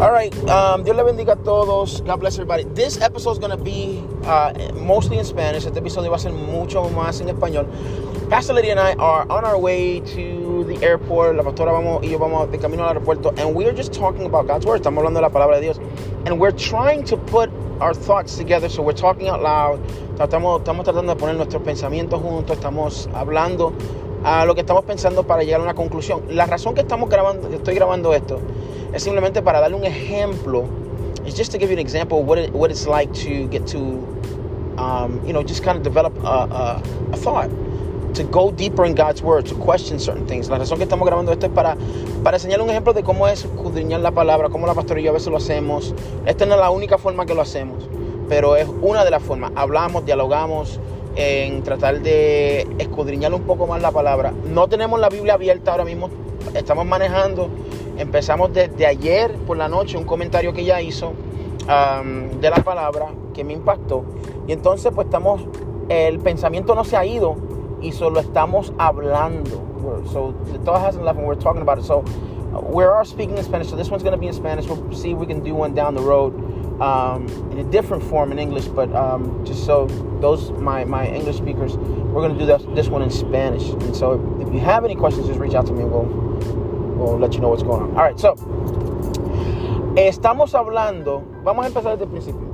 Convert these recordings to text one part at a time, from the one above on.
All right. Um, Dios le bendiga a todos. God bless everybody. This episode is going to be uh, mostly in Spanish. Este episodio va a ser mucho más en español. Pastor Lydia and I are on our way to the airport. La pastora vamos y yo vamos de camino al aeropuerto. And we are just talking about God's word. Estamos hablando de la palabra de Dios. And we're trying to put our thoughts together. So we're talking out loud. Estamos, estamos tratando de poner nuestros pensamientos juntos. Estamos hablando a lo que estamos pensando para llegar a una conclusión. La razón que estamos grabando, estoy grabando esto, es simplemente para darle un ejemplo. It's just to give you an example of what, it, what it's like to get to, um, you know, just kind of develop a, a, thought, to go deeper in God's word, to question certain things. La razón que estamos grabando esto es para, para enseñar un ejemplo de cómo es escudriñar la palabra, cómo la pastora y yo a veces lo hacemos. Esta no es la única forma que lo hacemos, pero es una de las formas. Hablamos, dialogamos, en tratar de escudriñar un poco más la palabra. No tenemos la Biblia abierta ahora mismo, estamos manejando. Empezamos desde ayer por la noche un comentario que ella hizo um, de la palabra que me impactó. Y entonces pues estamos, el pensamiento no se ha ido y solo estamos hablando. So the thought hasn't left and we're talking about it. So we are speaking in Spanish. So this one's going to be in Spanish. We'll see if we can do one down the road um, in a different form in English, but um, just so those my, English speakers, we're going to do this, this one in Spanish. And so if, if you have any questions, just reach out to me and we'll, we'll let you know what's going on. All right, so estamos hablando, vamos a empezar desde el principio.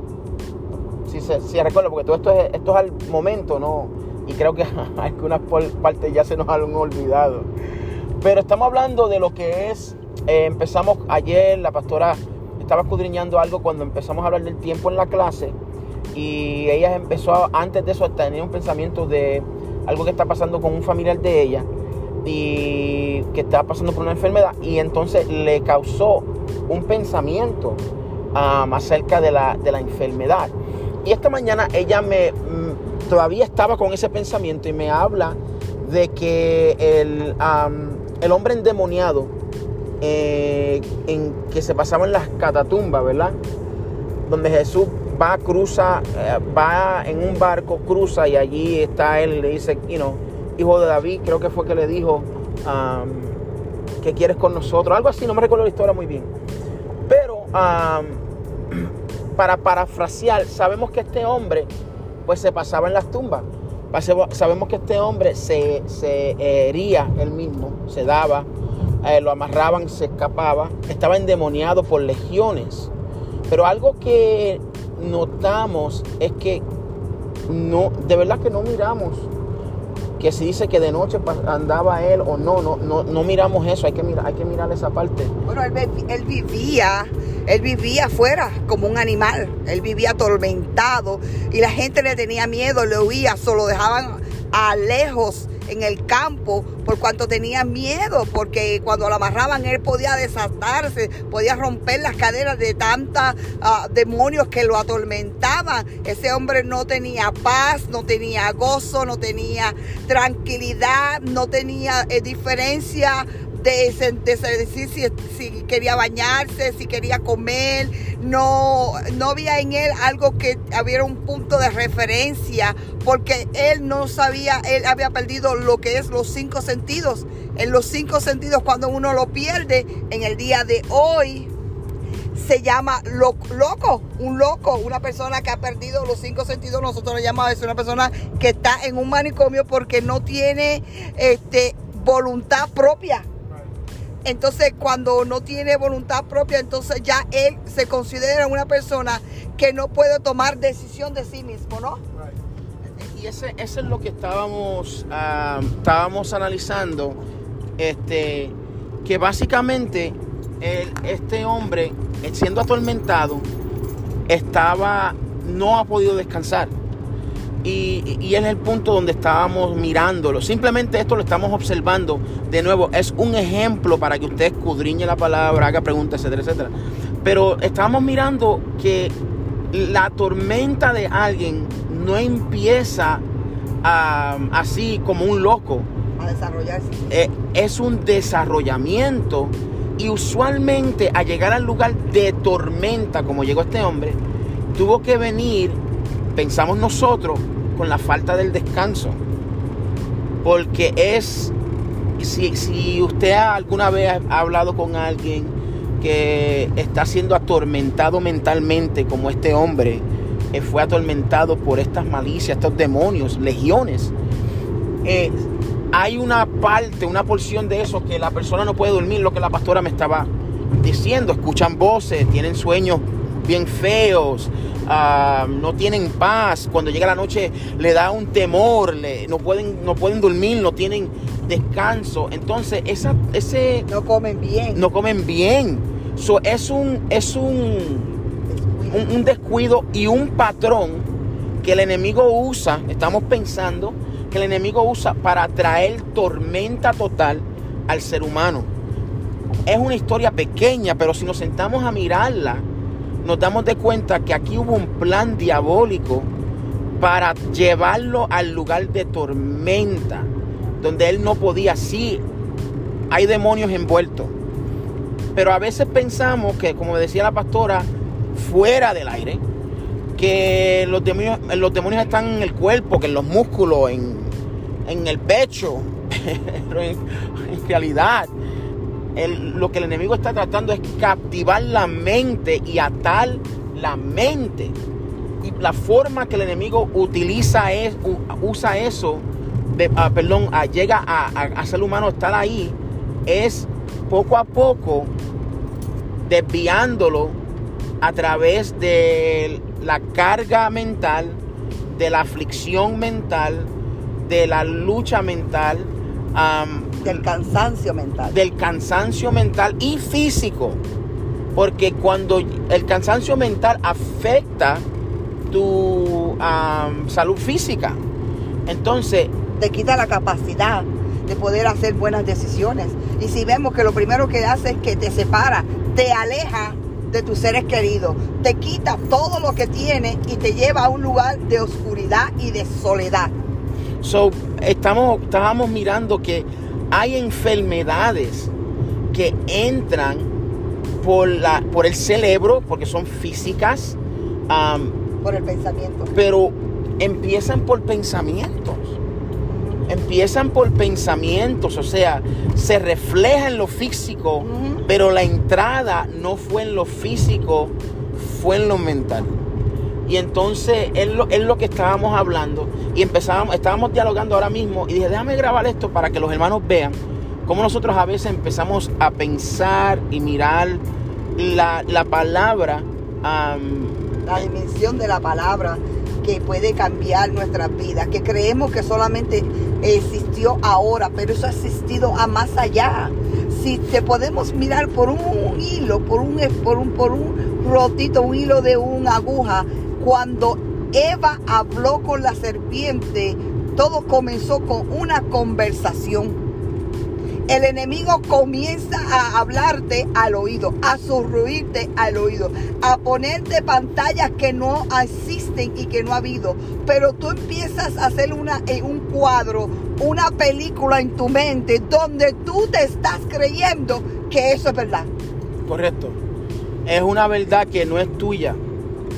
Si se si recuerda, porque todo esto es, esto es al momento, ¿no? Y creo que algunas partes ya se nos han olvidado. Pero estamos hablando de lo que es, eh, empezamos ayer, la pastora estaba escudriñando algo cuando empezamos a hablar del tiempo en la clase y ella empezó antes de eso a tener un pensamiento de algo que está pasando con un familiar de ella y que estaba pasando por una enfermedad y entonces le causó un pensamiento um, acerca de la, de la, enfermedad. Y esta mañana ella me mm, todavía estaba con ese pensamiento y me habla de que el, um, el hombre endemoniado eh, en que se pasaba en las catatumbas, ¿verdad? Donde Jesús va, cruza, eh, va en un barco, cruza y allí está él, le dice, you know, hijo de David, creo que fue que le dijo, um, ¿qué quieres con nosotros? Algo así, no me recuerdo la historia muy bien. Pero para parafrasear, sabemos que este hombre pues se pasaba en las tumbas. Sabemos que este hombre se, se hería él mismo, se daba, eh, lo amarraban, se escapaba, estaba endemoniado por legiones. Pero algo que notamos es que no, de verdad que no miramos que si dice que de noche andaba él o no, no, no, no miramos eso, hay que mirar, hay que mirar esa parte. Bueno, él, vivía, él vivía afuera como un animal, él vivía atormentado y la gente le tenía miedo, le huía, solo dejaban a lejos en el campo por cuanto tenía miedo, porque cuando lo amarraban él podía desatarse, podía romper las caderas de tantos uh, demonios que lo atormentaban. Ese hombre no tenía paz, no tenía gozo, no tenía tranquilidad, no tenía eh, diferencia de, decir si, quería bañarse, si quería comer. No, no había en él algo que hubiera un punto de referencia, porque él no sabía, él había perdido lo que es los cinco sentidos. En los cinco sentidos, cuando uno lo pierde, en el día de hoy, se llama loco, un loco, una persona que ha perdido los cinco sentidos, nosotros le llamamos a eso una persona que está en un manicomio porque no tiene este, voluntad propia. Entonces, cuando no tiene voluntad propia, entonces ya él se considera una persona que no puede tomar decisión de sí mismo, ¿no? Y ese, es lo que estábamos, ah, estábamos analizando, este, que básicamente este hombre, siendo atormentado, estaba, no ha podido descansar. Y, y, es el punto donde estábamos mirándolo. Simplemente esto lo estamos observando. De nuevo, es un ejemplo para que usted escudriñe la palabra, haga preguntas, etcétera, etcétera. Pero estamos mirando que la tormenta de alguien no empieza así como un loco. A desarrollarse. Eh, es un desarrollamiento. Y usualmente a llegar al lugar de tormenta, como llegó este hombre, tuvo que venir, pensamos nosotros, con la falta del descanso. Porque es, si, si usted alguna vez ha hablado con alguien que está siendo atormentado mentalmente como este hombre eh, fue atormentado por estas malicias, estos demonios, legiones. Eh, hay una parte, una porción de eso que la persona no puede dormir, lo que la pastora me estaba diciendo. Escuchan voces, tienen sueños bien feos, no tienen paz. Cuando llega la noche le da un temor, no, pueden, no pueden dormir, no tienen descanso. Entonces, esa, ese... No comen bien. No comen bien. So, es un, es un, un, un descuido y un patrón que el enemigo usa, estamos pensando, que el enemigo usa para traer tormenta total al ser humano. Es una historia pequeña, pero si nos sentamos a mirarla, nos damos de cuenta que aquí hubo un plan diabólico para llevarlo al lugar de tormenta, donde él no podía. Sí, hay demonios envueltos, pero a veces pensamos que, como decía la pastora, fuera del aire, que los demonios, los demonios están en el cuerpo, que en los músculos, en, en el pecho, pero en, en realidad lo que el enemigo está tratando es captivar la mente y atar la mente. Y la forma que el enemigo utiliza es, usa eso, de, ah, perdón, ah, llega a, a, ser humano estar ahí, es poco a poco desviándolo a través de la carga mental, de la aflicción mental, de la lucha mental, del cansancio mental. Del cansancio mental y físico. Porque cuando el cansancio mental afecta tu salud física, entonces... Te quita la capacidad de poder hacer buenas decisiones. Y si vemos que lo primero que hace es que te separa, te aleja de tus seres queridos, te quita todo lo que tiene y te lleva a un lugar de oscuridad y de soledad. So, estamos, estábamos mirando que hay enfermedades que entran por, la, por el cerebro, porque son físicas. por el pensamiento. Pero empiezan por pensamientos. Empiezan por pensamientos, o sea, se refleja en lo físico, pero la entrada no fue en lo físico, fue en lo mental. Y entonces es lo, es lo que estábamos hablando y empezábamos, estábamos dialogando ahora mismo y dije, déjame grabar esto para que los hermanos vean cómo nosotros a veces empezamos a pensar y mirar la, palabra. la dimensión de la palabra que puede cambiar nuestras vidas, que creemos que solamente existió ahora, pero eso ha existido a más allá. Si te podemos mirar por un, hilo, por un, por un, por un rotito, un hilo de una aguja, cuando Eva habló con la serpiente, todo comenzó con una conversación. El enemigo comienza a hablarte al oído, a surruirte al oído, a ponerte pantallas que no existen y que no ha habido. Pero tú empiezas a hacer una, en un cuadro, una película en tu mente donde tú te estás creyendo que eso es verdad. Correcto. Es una verdad que no es tuya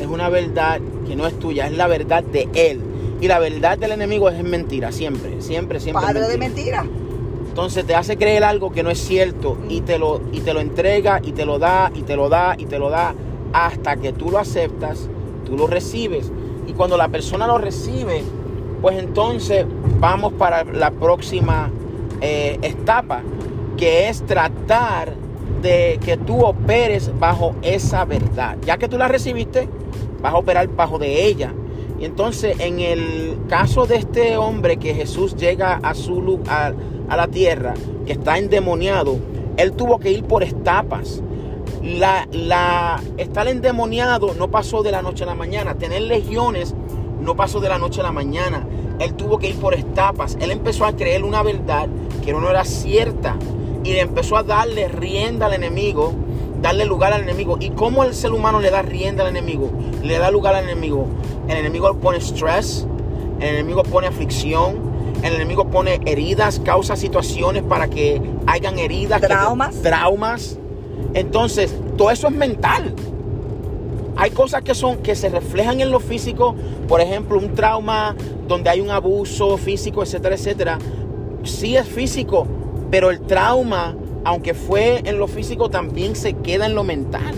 es una verdad que no es tuya, es la verdad de él. Y la verdad del enemigo es mentira, siempre, siempre, siempre. Padre de mentira. Entonces te hace creer algo que no es cierto y te, lo, y te lo entrega y te lo da y te lo da y te lo da hasta que tú lo aceptas, tú lo recibes. Y cuando la persona lo recibe, pues entonces vamos para la próxima eh, etapa, que es tratar de que tú operes bajo esa verdad. Ya que tú la recibiste, vas a operar bajo de ella. Y entonces en el caso de este hombre que Jesús llega a su lugar, a la tierra, que está endemoniado, él tuvo que ir por etapas. La, la, estar endemoniado no pasó de la noche a la mañana. Tener legiones no pasó de la noche a la mañana. Él tuvo que ir por etapas. Él empezó a creer una verdad que no era cierta. Y empezó a darle rienda al enemigo darle lugar al enemigo. ¿Y cómo el ser humano le da rienda al enemigo? Le da lugar al enemigo. El enemigo pone estrés, el enemigo pone aflicción, el enemigo pone heridas, causa situaciones para que hayan heridas. Traumas. traumas. Entonces, todo eso es mental. Hay cosas que son que se reflejan en lo físico, por ejemplo, un trauma donde hay un abuso físico, etcétera, etcétera. Sí es físico, pero el trauma aunque fue en lo físico, también se queda en lo mental.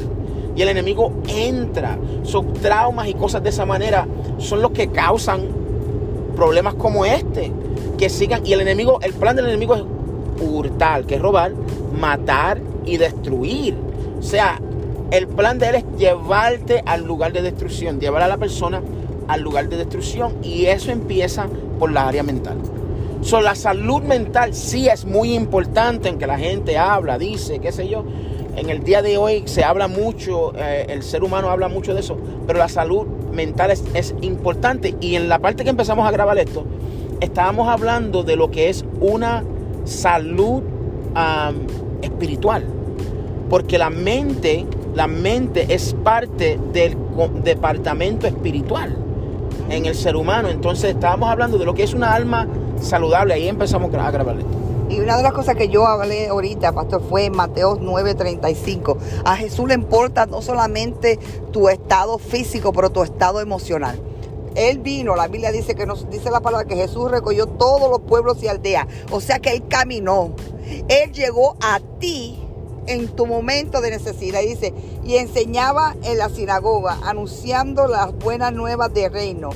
Y el enemigo entra. Son traumas y cosas de esa manera son los que causan problemas como este. Que sigan. Y el enemigo, el plan del enemigo es hurtar, que es robar, matar y destruir. O sea, el plan de él es llevarte al lugar de destrucción, llevar a la persona al lugar de destrucción. Y eso empieza por la área mental. So, la salud mental sí es muy importante en que la gente habla, dice, qué sé yo. En el día de hoy se habla mucho, eh, el ser humano habla mucho de eso, pero la salud mental es, importante. Y en la parte que empezamos a grabar esto, estábamos hablando de lo que es una salud espiritual. Porque la mente, la mente es parte del departamento espiritual en el ser humano. Entonces estábamos hablando de lo que es una alma saludable. Ahí empezamos a grabar. Y una de las cosas que yo hablé ahorita, pastor, fue en Mateo 9:35. A Jesús le importa no solamente tu estado físico, pero tu estado emocional. Él vino, la Biblia dice que nos dice la palabra que Jesús recogió todos los pueblos y aldeas. O sea que él caminó. Él llegó a ti en tu momento de necesidad. Dice, y enseñaba en la sinagoga, anunciando las buenas nuevas del reino,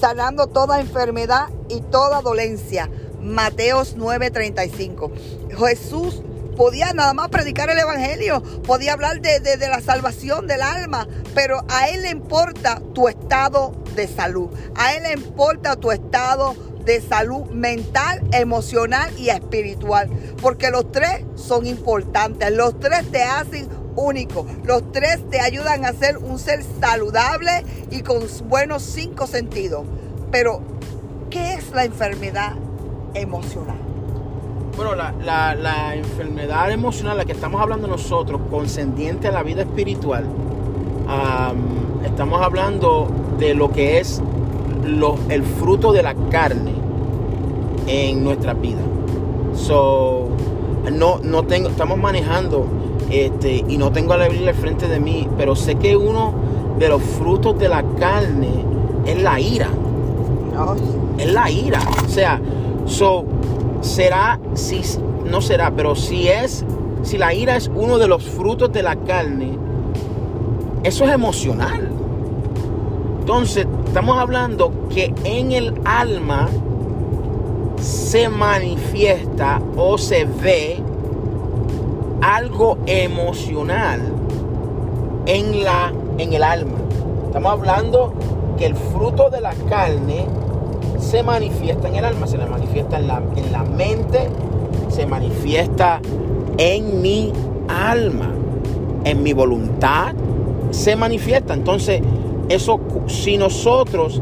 sanando toda enfermedad y toda dolencia. Mateos 9:35. Jesús podía nada más predicar el Evangelio, podía hablar de, de- de la salvación del alma, pero a Él le importa tu estado de salud, a Él le importa tu estado de salud mental, emocional y espiritual, porque los tres son importantes, los tres te hacen único, los tres te ayudan a ser un ser saludable y con buenos cinco sentidos. Pero, ¿qué es la enfermedad emocional? Bueno, la, enfermedad emocional, la que estamos hablando nosotros, conscendiente a la vida espiritual, am, estamos hablando de lo que es el fruto de la carne en nuestra vida. So, no, no tengo, estamos manejando este, y no tengo la Biblia al frente de mí, pero sé que uno de los frutos de la carne es la ira ¿No? es la ira. O sea, so, será, si, no será, pero si es, si la ira es uno de los frutos de la carne, eso es emocional. Entonces, estamos hablando que en el alma se manifiesta o se ve algo emocional en, la, en el alma. Estamos hablando que el fruto de la carne se manifiesta en el alma, se le manifiesta en la, en la mente, se manifiesta en mi alma, en mi voluntad, se manifiesta. Entonces, eso, si nosotros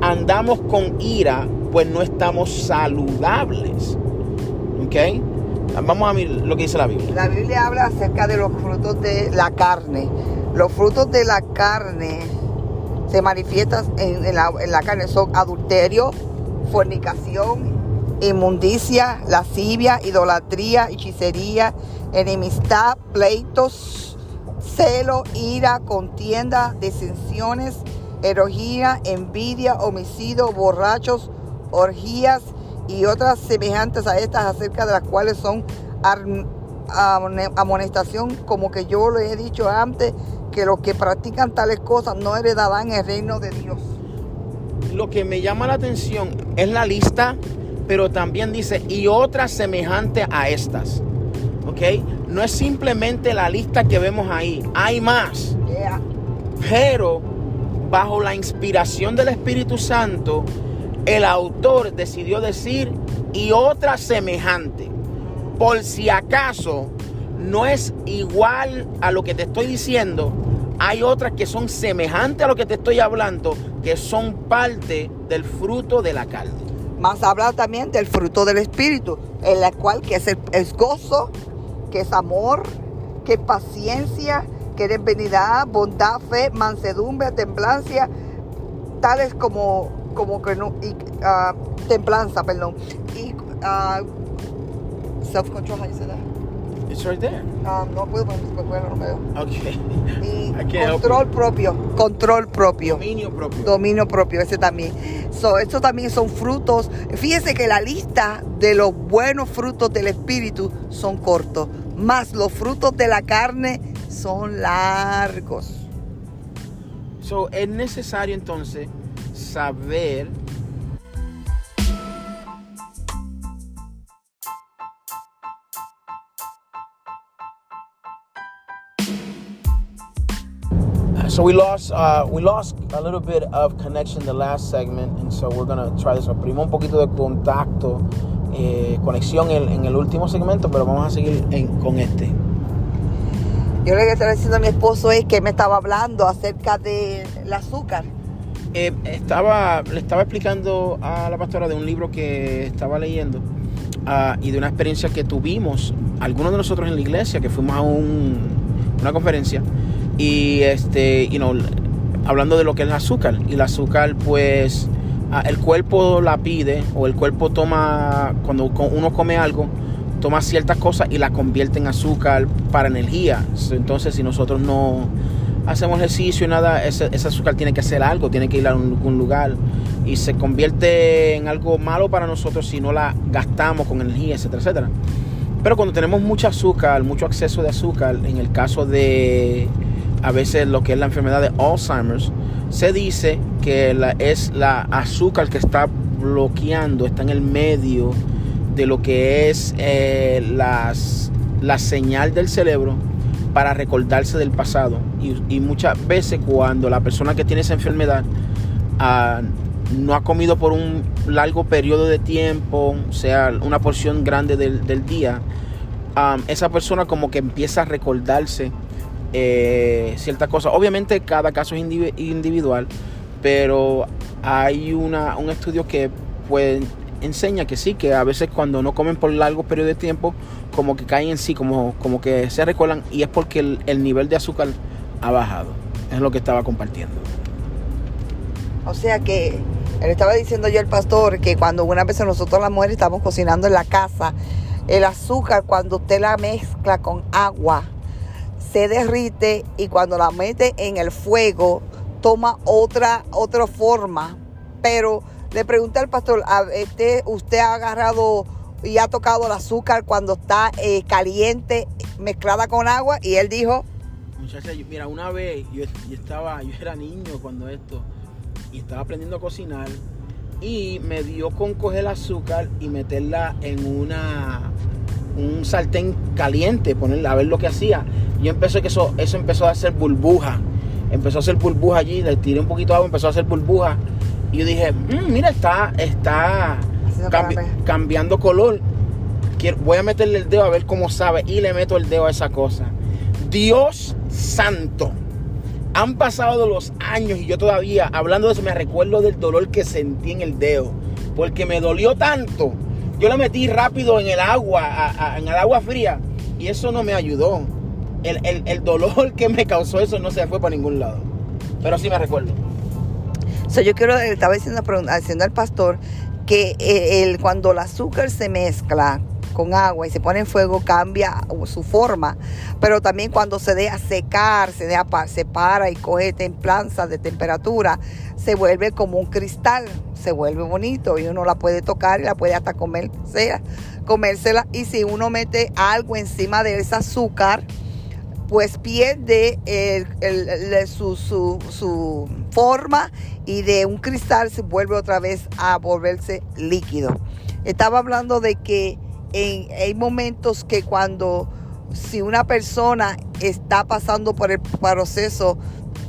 andamos con ira, pues no estamos saludables. ¿Ok? Vamos a mirar lo que dice la Biblia. La Biblia habla acerca de los frutos de la carne. Los frutos de la carne se manifiestan en, la, carne. Son adulterio, fornicación, inmundicia, lascivia, idolatría, hechicería, enemistad, pleitos, celo, ira, contienda, disensiones, herojía, envidia, homicidio, borrachos, orgías y otras semejantes a estas acerca de las cuales son amonestación, como que yo le he dicho antes, que los que practican tales cosas no heredarán el reino de Dios. Lo que me llama la atención es la lista, pero también dice, y otras semejantes a estas. ¿Ok? No es simplemente la lista que vemos ahí, hay más. Yeah. Pero bajo la inspiración del Espíritu Santo, el autor decidió decir, y otra semejante. Por si acaso no es igual a lo que te estoy diciendo, hay otras que son semejantes a lo que te estoy hablando, que son parte del fruto de la carne. Más habla también del fruto del Espíritu, en la cual que es, el, es gozo, que es amor, que es paciencia, que es benignidad, bondad, fe, mansedumbre, templanza, tales como, como que no, y, ah, templanza, perdón, y ah, self-control, how you say that? It's right there. Ah, no puedo porque no veo. Okay. Y I can't help control propio, control propio. Dominio propio. Dominio propio, ese también. So, estos también son frutos. Fíjese que la lista de los buenos frutos del Espíritu son cortos. mas los frutos de la carne son largos. So, es necesario entonces saber so we lost uh, we lost a little bit of connection the last segment and so we're gonna try this. Perdimos un poquito de contacto eh, conexión en, en, el último segmento pero vamos a seguir en, con este. Yo lo que estaba diciendo a mi esposo es que me estaba hablando acerca del azúcar eh, estaba le estaba explicando a la pastora de un libro que estaba leyendo uh, y de una experiencia que tuvimos algunos de nosotros en la iglesia que fuimos a un, una conferencia y este, you know, hablando de lo que es el azúcar. Y el azúcar, pues, el cuerpo la pide o el cuerpo toma, cuando uno come algo, toma ciertas cosas y la convierte en azúcar para energía. Entonces, si nosotros no hacemos ejercicio y nada, ese, azúcar tiene que hacer algo, tiene que ir a algún lugar y se convierte en algo malo para nosotros si no la gastamos con energía, etcétera, etcétera. Pero cuando tenemos mucho azúcar, mucho exceso de azúcar, en el caso de a veces lo que es la enfermedad de Alzheimer's, se dice que la, es la azúcar que está bloqueando, está en el medio de lo que es eh, las, la señal del cerebro para recordarse del pasado. Y, muchas veces cuando la persona que tiene esa enfermedad ah, no ha comido por un largo periodo de tiempo, o sea, una porción grande del, día, ah, esa persona como que empieza a recordarse eh, ciertas cosas. Obviamente cada caso es individual, pero hay una, un estudio que pues, enseña que sí, que a veces cuando no comen por largos periodos de tiempo, como que caen en sí, como, como que se recuerdan y es porque el, nivel de azúcar ha bajado. Es lo que estaba compartiendo. O sea que le estaba diciendo yo al pastor que cuando una vez nosotros las mujeres estamos cocinando en la casa, el azúcar cuando usted la mezcla con agua, se derrite y cuando la mete en el fuego toma otra, otra forma. Pero le pregunté al pastor, este, ¿usted ha agarrado y ha tocado el azúcar cuando está eh, caliente mezclada con agua? Y él dijo... Muchacha, mira, una vez yo, estaba, yo era niño cuando esto, y estaba aprendiendo a cocinar, y me dio con coger el azúcar y meterla en una un sartén caliente, ponerla a ver lo que hacía. Y empezó que eso, eso empezó a hacer burbuja. Empezó a hacer burbuja allí, le tiré un poquito de agua, empezó a hacer burbuja. Y yo dije, mm, mira, está, está cambiando color. voy a meterle el dedo a ver cómo sabe. Y le meto el dedo a esa cosa. Dios santo. Han pasado los años y yo todavía, hablando de eso, me recuerdo del dolor que sentí en el dedo. Porque me dolió tanto. Yo la metí rápido en el agua, en el agua fría. Y eso no me ayudó el, dolor que me causó eso no se fue para ningún lado. Pero sí me recuerdo. So, yo quiero, estaba diciendo, diciendo al pastor que eh, el, cuando el azúcar se mezcla con agua y se pone en fuego cambia su forma, pero también cuando se deja secar, se, deja, se para y coge templanza de temperatura, se vuelve como un cristal, se vuelve bonito y uno la puede tocar y la puede hasta comérsela, comérsela. Y si uno mete algo encima de ese azúcar, pues pierde su, forma y de un cristal se vuelve otra vez a volverse líquido. Estaba hablando de que hay momentos que cuando si una persona está pasando por el proceso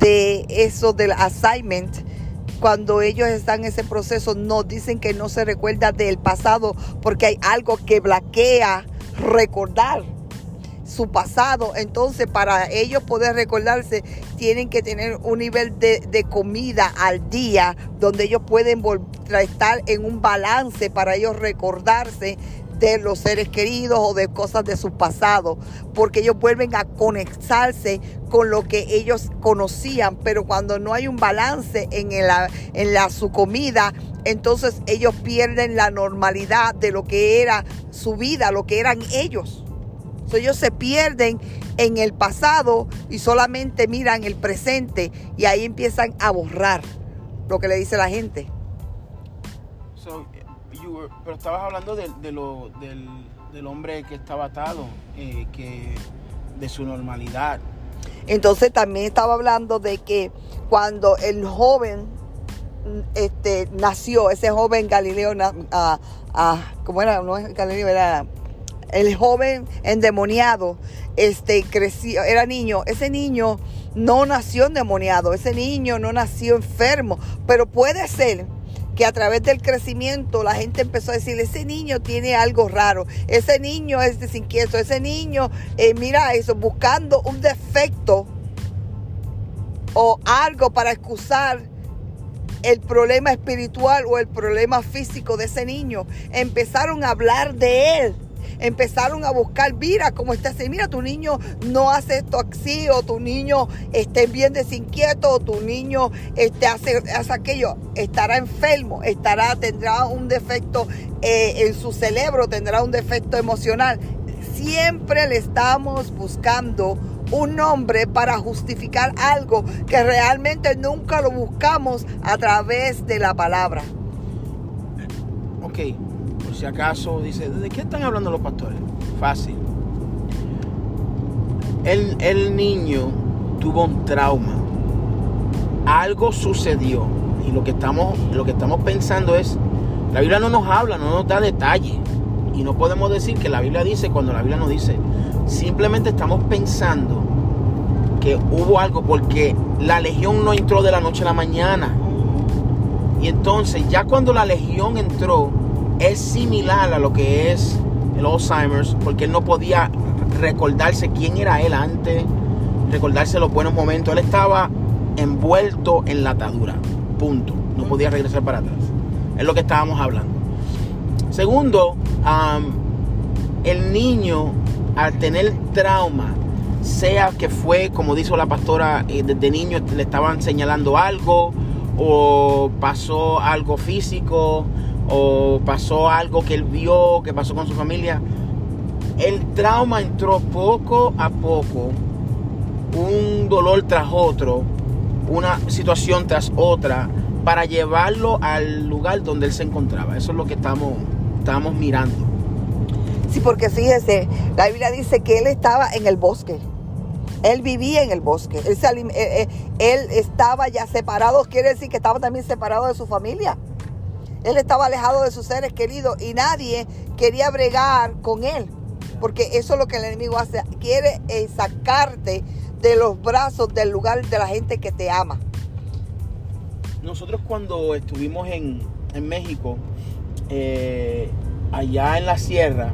de eso del assignment, cuando ellos están en ese proceso, nos dicen que no se recuerda del pasado porque hay algo que blaquea recordar su pasado. Entonces, para ellos poder recordarse, tienen que tener un nivel de, comida al día donde ellos pueden estar en un balance para ellos recordarse de los seres queridos o de cosas de su pasado, porque ellos vuelven a conectarse con lo que ellos conocían, pero cuando no hay un balance en, en la, su comida, entonces ellos pierden la normalidad de lo que era su vida, lo que eran ellos ellos se pierden en el pasado y solamente miran el presente y ahí empiezan a borrar lo que le dice la gente. pero estabas hablando de, lo, del, del hombre que estaba atado, eh, que de su normalidad. Entonces también estaba hablando de que cuando el joven este, nació, ese joven Galileo, ah, ah, ¿cómo era? No es Galileo, era el joven endemoniado, este, creció, era niño. Ese niño no nació endemoniado, ese niño no nació enfermo, pero puede ser que a través del crecimiento la gente empezó a decir, ese niño tiene algo raro, ese niño es desinquieto, ese niño, eh, mira eso, buscando un defecto o algo para excusar el problema espiritual o el problema físico de ese niño. Empezaron a hablar de él. Empezaron a buscar, mira cómo está ese, mira, tu niño no hace esto así, o tu niño esté bien desinquieto, o tu niño este, hace, hace aquello, estará enfermo, estará, tendrá un defecto eh, en su cerebro, tendrá un defecto emocional. Siempre le estamos buscando un nombre para justificar algo que realmente nunca lo buscamos a través de la palabra. Ok, acaso dice, ¿de qué están hablando los pastores? Fácil. El, el niño tuvo un trauma. Algo sucedió. Y lo que, estamos, lo que estamos pensando es, la Biblia no nos habla, no nos da detalle. Y no podemos decir que la Biblia dice cuando la Biblia no dice. Simplemente estamos pensando que hubo algo porque la legión no entró de la noche a la mañana. Y entonces ya cuando la legión entró, es similar a lo que es el Alzheimer's, porque él no podía recordarse quién era él antes, recordarse los buenos momentos. Él estaba envuelto en la atadura, punto. No podía regresar para atrás. Es lo que estábamos hablando. Segundo, um, el niño al tener trauma, sea que fue, como dijo la pastora, eh, desde niño le estaban señalando algo, o pasó algo físico, o pasó algo que él vio, que pasó con su familia. El trauma entró poco a poco, un dolor tras otro, una situación tras otra, para llevarlo al lugar donde él se encontraba. Eso es lo que estamos, estamos mirando. Sí, porque fíjese, la Biblia dice que él estaba en el bosque. Él vivía en el bosque. Él, se eh, eh, él estaba ya separado, quiere decir que estaba también separado de su familia. Él estaba alejado de sus seres queridos y nadie quería bregar con él. Porque eso es lo que el enemigo hace. Quiere eh, sacarte de los brazos del lugar de la gente que te ama. Nosotros cuando estuvimos en, en México, eh, allá en la sierra,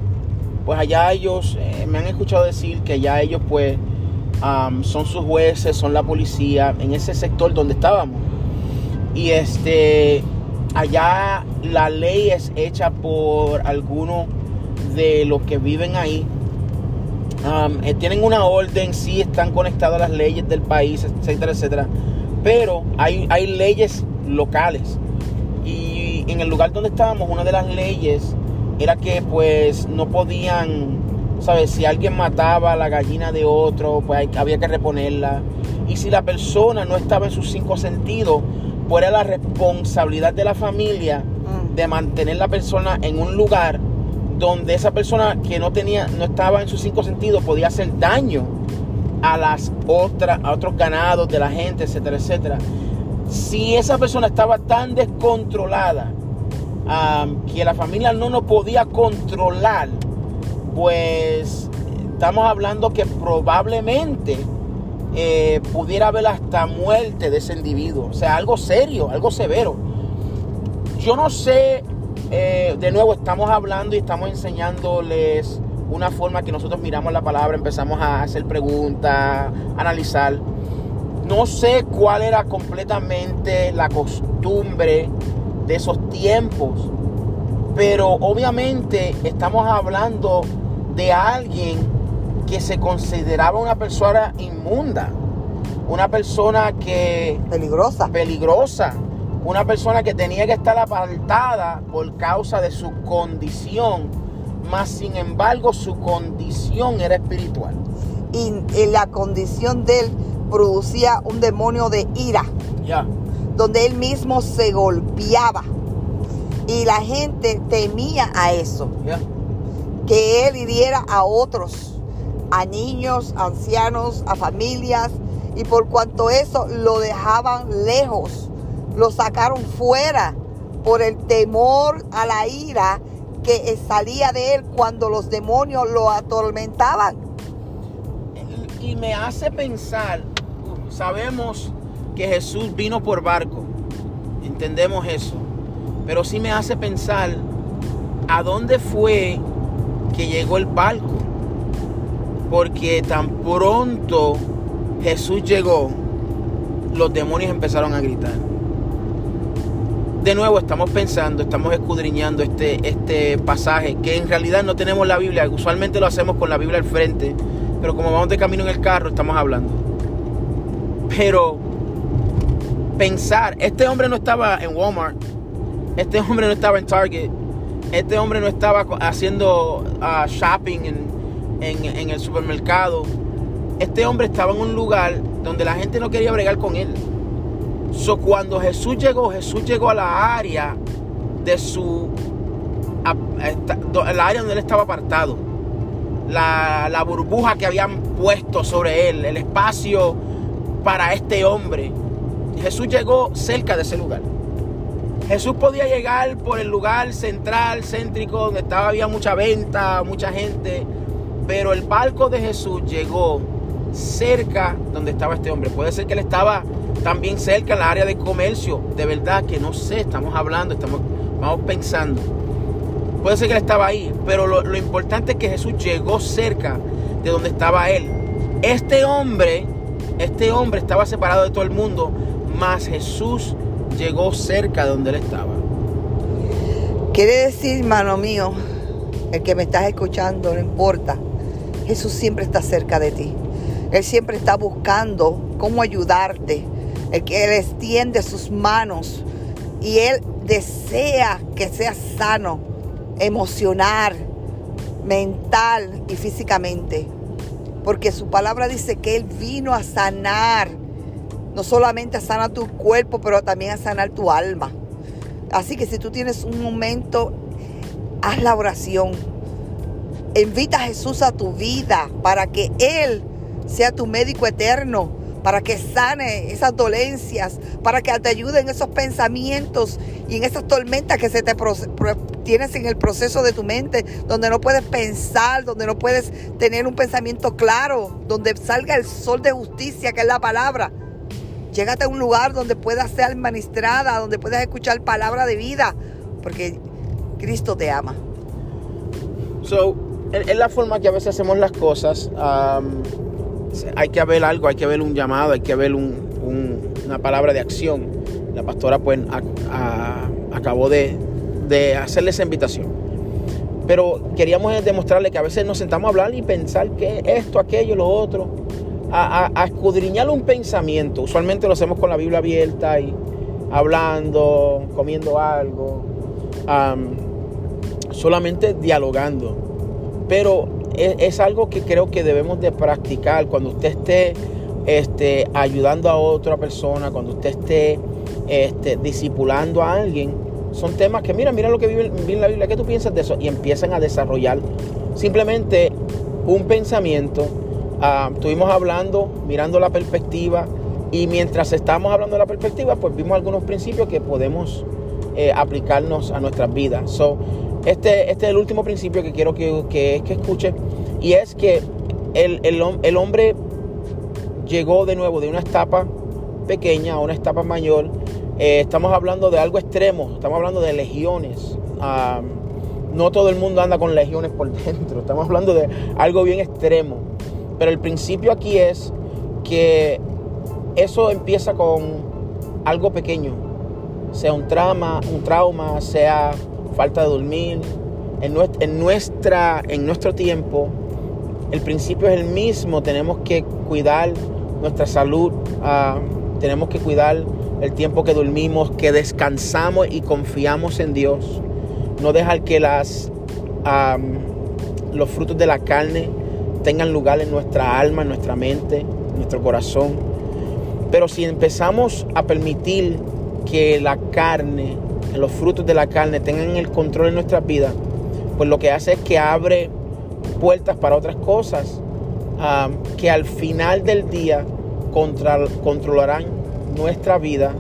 pues allá ellos, eh, me han escuchado decir que allá ellos pues son sus jueces, son la policía, en ese sector donde estábamos. Y este, allá la ley es hecha por algunos de los que viven ahí. Eh, tienen una orden, sí están conectados a las leyes del país, etcétera, etcétera. Pero hay, hay leyes locales. Y en el lugar donde estábamos, una de las leyes era que pues no podían, ¿sabes? Si alguien mataba a la gallina de otro, pues había que reponerla. Y si la persona no estaba en sus cinco sentidos, pues era la responsabilidad de la familia Mm. de mantener la persona en un lugar donde esa persona que no tenía, no estaba en sus cinco sentidos podía hacer daño a las otras, a otros ganados de la gente, etcétera, etcétera. Si esa persona estaba tan descontrolada que la familia no nos podía controlar, pues estamos hablando que probablemente eh, pudiera haber hasta muerte de ese individuo. O sea, algo serio, algo severo. Yo no sé, eh, de nuevo estamos hablando y estamos enseñándoles una forma que nosotros miramos la palabra, empezamos a hacer preguntas, analizar. No sé cuál era completamente la costumbre de esos tiempos, pero obviamente estamos hablando de alguien que se consideraba una persona inmunda, una persona que Peligrosa. peligrosa, una persona que tenía que estar apartada por causa de su condición, más sin embargo su condición era espiritual. Y, y la condición de él producía un demonio de ira. Ya, donde él mismo se golpeaba. Y la gente temía a eso. que él hiriera a otros, a niños, ancianos, a familias, y por cuanto eso lo dejaban lejos, lo sacaron fuera por el temor a la ira que salía de él cuando los demonios lo atormentaban. Y me hace pensar, sabemos que Jesús vino por barco, entendemos eso, pero sí me hace pensar a dónde fue que llegó el barco, porque tan pronto Jesús llegó, los demonios empezaron a gritar. De nuevo estamos pensando, estamos escudriñando este, este pasaje, que en realidad no tenemos la Biblia, usualmente lo hacemos con la Biblia al frente, pero como vamos de camino en el carro, estamos hablando. Pero pensar, este hombre no estaba en Walmart, este hombre no estaba en Target, este hombre no estaba haciendo ah, shopping en, en el supermercado este hombre estaba en un lugar donde la gente no quería bregar con él. So, cuando Jesús llegó, Jesús llegó a la área de su. la área donde él estaba apartado. La, la burbuja que habían puesto sobre él, el espacio para este hombre. Jesús llegó cerca de ese lugar. Jesús podía llegar por el lugar central, céntrico, donde estaba, había mucha venta, mucha gente. Pero el barco de Jesús llegó cerca donde estaba este hombre. Puede ser que él estaba también cerca en la área de comercio. De verdad que no sé, estamos hablando, estamos vamos pensando. Puede ser que él estaba ahí, pero lo, importante es que Jesús llegó cerca de donde estaba él. Este hombre, este hombre estaba separado de todo el mundo, mas Jesús llegó cerca de donde él estaba. Quiere decir, hermano mío, el que me estás escuchando, no importa. Jesús siempre está cerca de ti. Él siempre está buscando cómo ayudarte. Que Él extiende sus manos y Él desea que seas sano, emocional, mental y físicamente. Porque su palabra dice que Él vino a sanar, no solamente a sanar tu cuerpo, pero también a sanar tu alma. Así que si tú tienes un momento, haz la oración. Invita a Jesús a tu vida para que Él sea tu médico eterno para que sane esas dolencias, para que te ayude en esos pensamientos y en esas tormentas que se te tienes en el proceso de tu mente, donde no puedes pensar, donde no puedes tener un pensamiento claro, donde salga el sol de justicia, que es la palabra. Llégate a un lugar donde puedas ser administrada, donde puedas escuchar palabra de vida, porque Cristo te ama. So, es la forma que a veces hacemos las cosas. Um, hay que haber algo, hay que haber un llamado, hay que haber una palabra de acción. La pastora pues acabó de, de hacerle esa invitación. Pero queríamos demostrarle que a veces nos sentamos a hablar y pensar que esto, aquello, lo otro, a, a, escudriñar un pensamiento. Usualmente lo hacemos con la Biblia abierta y hablando, comiendo algo, solamente dialogando. Pero es, algo que creo que debemos de practicar cuando usted esté este, ayudando a otra persona, cuando usted esté este, discipulando a alguien. Son temas que, mira, mira lo que vive, en la Biblia, ¿qué tú piensas de eso? Y empiezan a desarrollar simplemente un pensamiento. Ah, estuvimos hablando, mirando la perspectiva, y mientras estamos hablando de la perspectiva, pues vimos algunos principios que podemos eh, aplicarnos a nuestras vidas. So, este, este es el último principio que quiero que, que, escuche y es que el, el, hombre llegó de nuevo de una etapa pequeña a una etapa mayor. Eh, estamos hablando de algo extremo, estamos hablando de legiones. no todo el mundo anda con legiones por dentro, estamos hablando de algo bien extremo. Pero el principio aquí es que eso empieza con algo pequeño, sea un trauma, un trauma, sea falta de dormir. En, nuestra, en nuestro tiempo el principio es el mismo, tenemos que cuidar nuestra salud, ah, tenemos que cuidar el tiempo que dormimos, que descansamos y confiamos en Dios. No dejar que las, los frutos de la carne tengan lugar en nuestra alma, en nuestra mente, en nuestro corazón. Pero si empezamos a permitir que la carne, los frutos de la carne tengan el control en nuestras vidas, pues lo que hace es que abre puertas para otras cosas um, que al final del día controlarán nuestra vida,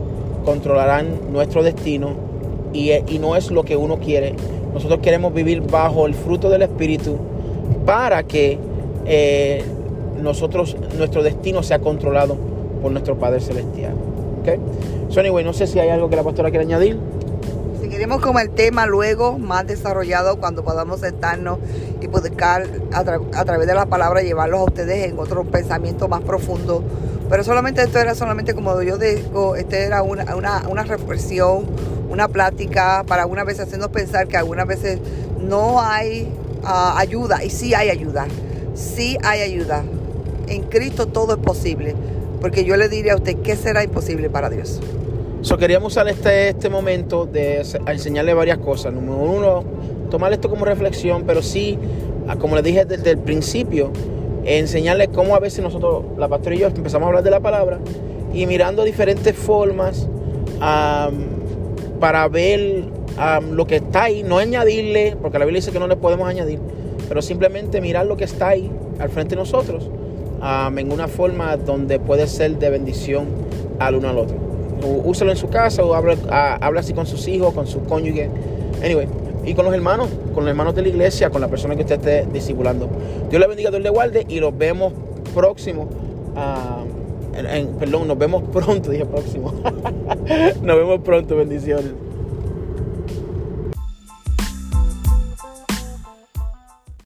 controlarán nuestro destino y, y no es lo que uno quiere. Nosotros queremos vivir bajo el fruto del Espíritu para que eh, nosotros, nuestro destino sea controlado por nuestro Padre Celestial. So anyway, no sé si hay algo que la pastora quiere añadir. Seguiremos con el tema luego, más desarrollado, cuando podamos sentarnos y poder a, a través de la palabra llevarlos a ustedes en otro pensamiento más profundo. Pero solamente esto era solamente como yo digo, este era una, una, una reflexión, una plática para algunas veces hacernos pensar que algunas veces no hay ah, ayuda y sí hay ayuda, sí hay ayuda. En Cristo todo es posible, porque yo le diría a usted, ¿qué será imposible para Dios? So, queríamos usar este, este momento de enseñarle varias cosas. Número uno, tomar esto como reflexión, pero sí, ah, como le dije desde el principio, enseñarle cómo a veces nosotros, la pastora y yo, empezamos a hablar de la palabra y mirando diferentes formas para ver lo que está ahí, no añadirle, porque la Biblia dice que no le podemos añadir, pero simplemente mirar lo que está ahí al frente de nosotros en una forma donde puede ser de bendición al uno al otro úsalo en su casa o habla, así con sus hijos, con su cónyuge. Anyway, y con los hermanos, con los hermanos de la iglesia, con la persona que usted esté discipulando. Dios le bendiga, Dios le guarde y los vemos próximo. perdón, nos vemos pronto, dije próximo. nos vemos pronto, bendiciones.